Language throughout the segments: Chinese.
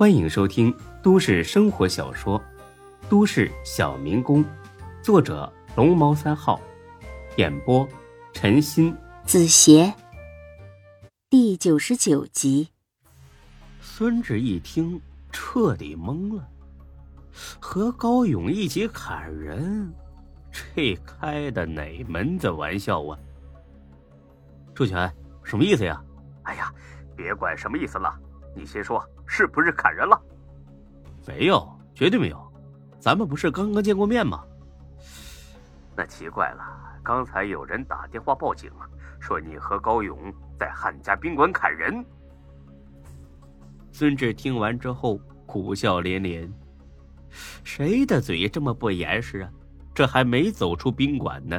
欢迎收听都市生活小说《都市小民工》，作者龙猫三号，演播陈鑫、子邪，第九十九集。孙志一听，彻底懵了。和高勇一起砍人，这开的哪门子玩笑啊？周全，什么意思呀？哎呀，别管什么意思了，你先说，是不是砍人了？没有，绝对没有。咱们不是刚刚见过面吗？那奇怪了，刚才有人打电话报警，说你和高勇在汉家宾馆砍人。孙志听完之后苦笑连连。谁的嘴这么不严实啊？这还没走出宾馆呢，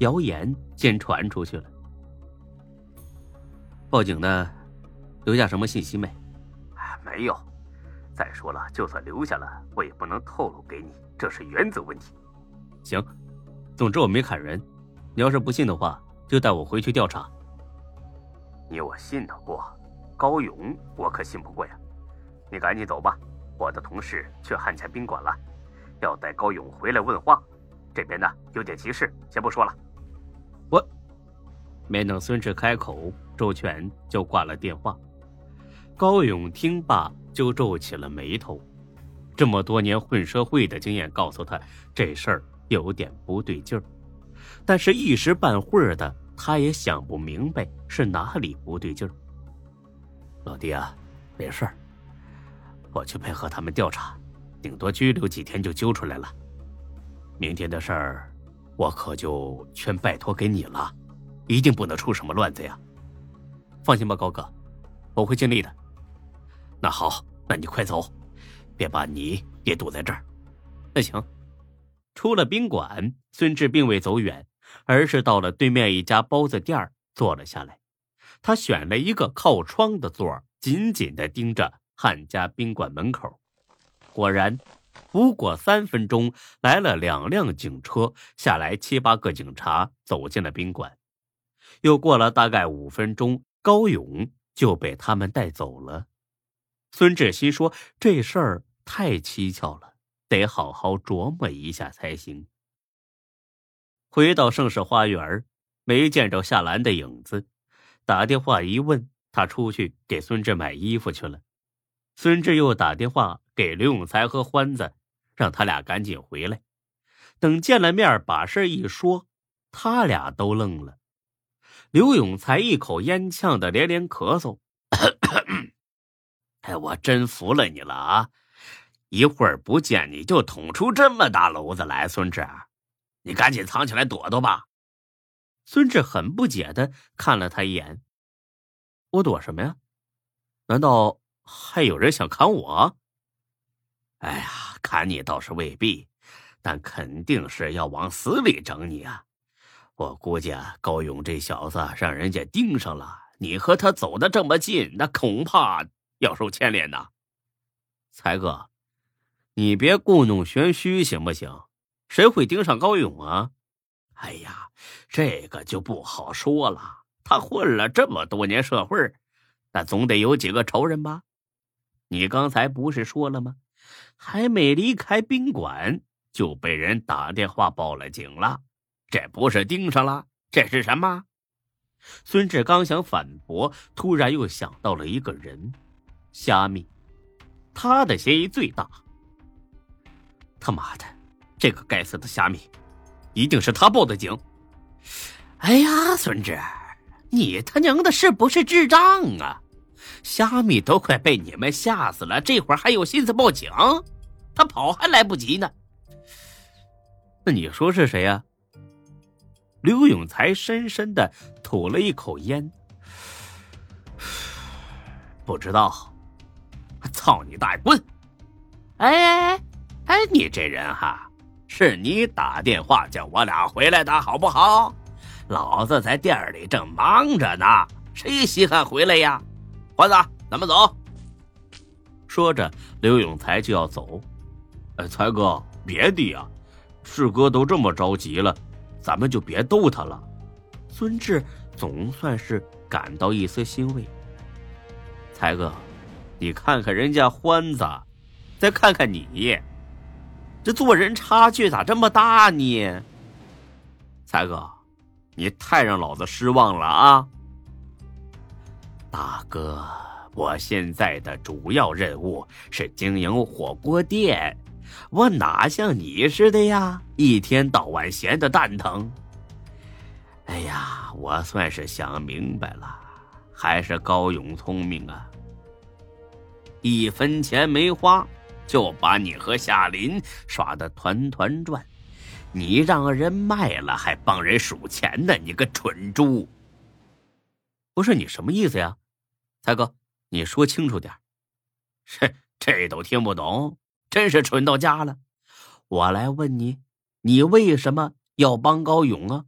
谣言先传出去了。报警的留下什么信息没？没有。再说了，就算留下了，我也不能透露给你，这是原则问题。行，总之我没砍人。你要是不信的话，就带我回去调查。你我信得过，高勇我可信不过呀。你赶紧走吧。我的同事去汉家宾馆了，要带高勇回来问话。这边呢有点急事，先不说了。我没等孙志开口，周全就挂了电话。高勇听罢就皱起了眉头，这么多年混社会的经验告诉他，这事儿有点不对劲儿。但是，一时半会儿的，他也想不明白是哪里不对劲儿。老弟啊，没事儿。我去配合他们调查，顶多拘留几天就揪出来了。明天的事儿，我可就全拜托给你了，一定不能出什么乱子呀！放心吧，高哥，我会尽力的。那好，那你快走，别把你也堵在这儿。那行。出了宾馆，孙志并未走远，而是到了对面一家包子店坐了下来。他选了一个靠窗的座紧紧的盯着。汉家宾馆门口，果然，不过三分钟，来了两辆警车，下来七八个警察，走进了宾馆。又过了大概五分钟，高勇就被他们带走了。孙志新说：“这事儿太蹊跷了，得好好琢磨一下才行。”回到盛世花园，没见着夏兰的影子，打电话一问，他出去给孙志买衣服去了。孙志又打电话给刘永才和欢子，让他俩赶紧回来。等见了面，把事儿一说，他俩都愣了。刘永才一口烟呛的连连咳嗽：“咳 咳哎，我真服了你了啊！一会儿不见你就捅出这么大篓子来，孙志，你赶紧藏起来躲躲吧。”孙志很不解的看了他一眼：“我躲什么呀？难道？”还有人想砍我？哎呀，砍你倒是未必，但肯定是要往死里整你啊！我估计啊，高勇这小子让人家盯上了，你和他走的这么近，那恐怕要受牵连呐。才哥，你别故弄玄虚行不行？谁会盯上高勇啊？哎呀，这个就不好说了。他混了这么多年社会，那总得有几个仇人吧？你刚才不是说了吗？还没离开宾馆就被人打电话报了警了，这不是盯上了，这是什么？孙志刚想反驳，突然又想到了一个人，虾米，他的嫌疑最大。他妈的，这个该死的虾米，一定是他报的警。哎呀，孙志，你他娘的是不是智障啊？虾米都快被你们吓死了，这会儿还有心思报警？他跑还来不及呢。那你说是谁呀？刘永才深深的吐了一口烟，不知道。操你大爷，滚！哎哎，哎你这人哈，是你打电话叫我俩回来的好不好？老子在店里正忙着呢，谁稀罕回来呀？欢子，咱们走。说着，刘永才就要走。哎，才哥，别的呀，志哥都这么着急了，咱们就别逗他了。孙志总算是感到一丝欣慰。才哥，你看看人家欢子，再看看你，这做人差距咋这么大呢？才哥，你太让老子失望了啊！大哥，我现在的主要任务是经营火锅店，我哪像你似的呀，一天到晚闲的蛋疼。哎呀，我算是想明白了，还是高勇聪明啊！一分钱没花，就把你和夏林耍得团团转。你让人卖了，还帮人数钱呢！你个蠢猪！不是你什么意思呀，才哥？你说清楚点。这 这都听不懂，真是蠢到家了。我来问你，你为什么要帮高勇啊？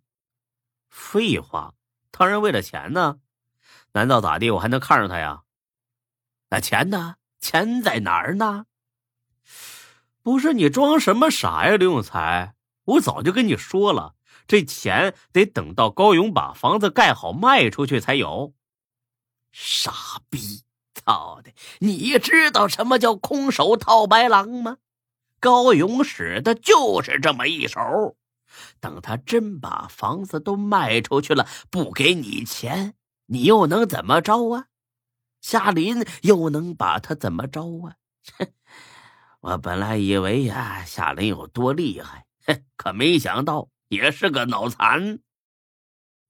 废话，当然为了钱呢。难道咋地？我还能看上他呀？那钱呢？钱在哪儿呢？不是你装什么傻呀，刘永才！我早就跟你说了，这钱得等到高勇把房子盖好卖出去才有。傻逼，操的！你知道什么叫空手套白狼吗？高勇使的就是这么一手。等他真把房子都卖出去了，不给你钱，你又能怎么着啊？夏林又能把他怎么着啊？哼！我本来以为呀，夏林有多厉害，哼，可没想到也是个脑残。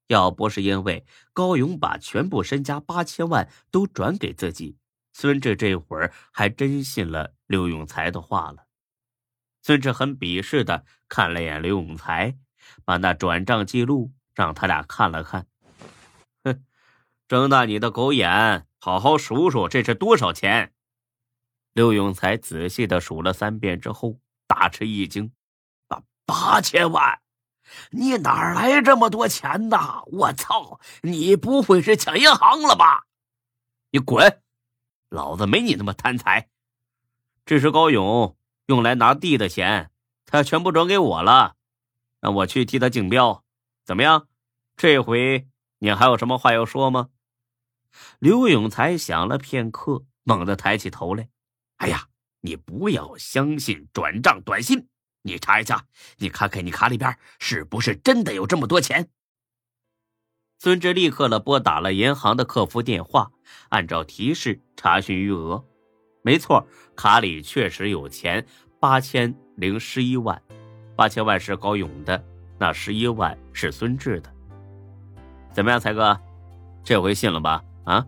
要不是因为高勇把全部身家八千万都转给自己，孙志这会儿还真信了刘永才的话了。孙志很鄙视的看了眼刘永才，把那转账记录让他俩看了看，哼，睁大你的狗眼！好好数数，这是多少钱？刘永才仔细的数了三遍之后，大吃一惊：“八八千万！你哪来这么多钱呐？我操！你不会是抢银行了吧？你滚！老子没你那么贪财。这是高勇用来拿地的钱，他全部转给我了，让我去替他竞标，怎么样？这回你还有什么话要说吗？”刘永才想了片刻，猛地抬起头来：“哎呀，你不要相信转账短信，你查一下，你看看你卡里边是不是真的有这么多钱。”孙志立刻了拨打了银行的客服电话，按照提示查询余额，没错，卡里确实有钱，八千零十一万，八千万是高勇的，那十一万是孙志的。怎么样，才哥，这回信了吧？啊，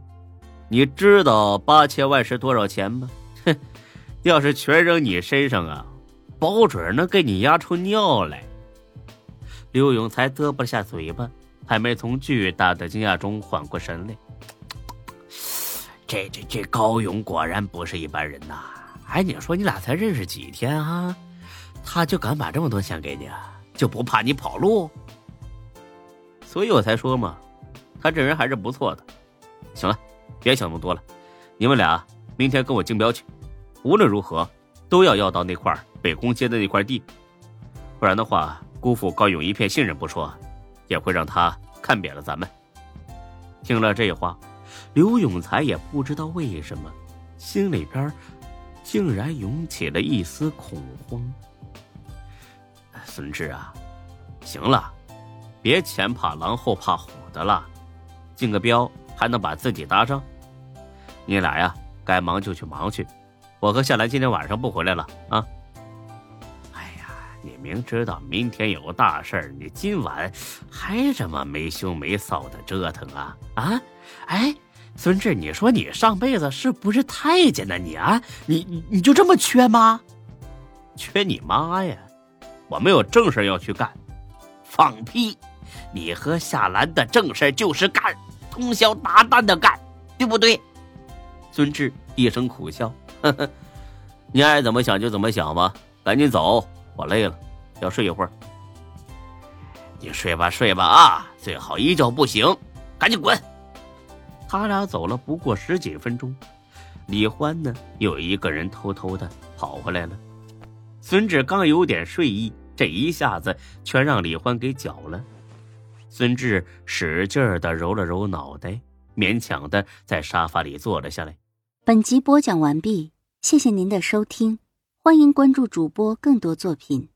你知道八千万是多少钱吗？哼，要是全扔你身上啊，保准能给你压出尿来。刘永才嘚啵下嘴巴，还没从巨大的惊讶中缓过神来。这这这高勇果然不是一般人呐！哎，你说你俩才认识几天啊，他就敢把这么多钱给你，就不怕你跑路？所以我才说嘛，他这人还是不错的。行了，别想那么多了。你们俩明天跟我竞标去，无论如何都要要到那块北宫街的那块地，不然的话，辜负高勇一片信任不说，也会让他看扁了咱们。听了这话，刘永才也不知道为什么，心里边竟然涌起了一丝恐慌。孙志啊，行了，别前怕狼后怕虎的了，竞个标。还能把自己搭上，你俩呀，该忙就去忙去。我和夏兰今天晚上不回来了啊。哎呀，你明知道明天有大事儿，你今晚还这么没羞没臊的折腾啊啊！哎，孙志，你说你上辈子是不是太监呢？你啊，你你你就这么缺吗？缺你妈呀！我没有正事要去干。放屁！你和夏兰的正事就是干。通宵达旦的干，对不对？孙志一声苦笑，呵呵，你爱怎么想就怎么想吧。赶紧走，我累了，要睡一会儿。你睡吧睡吧啊，最好一觉不醒，赶紧滚。他俩走了不过十几分钟，李欢呢，又一个人偷偷的跑回来了。孙志刚有点睡意，这一下子全让李欢给搅了。孙志使劲的揉了揉脑袋，勉强的在沙发里坐了下来。本集播讲完毕，谢谢您的收听，欢迎关注主播更多作品。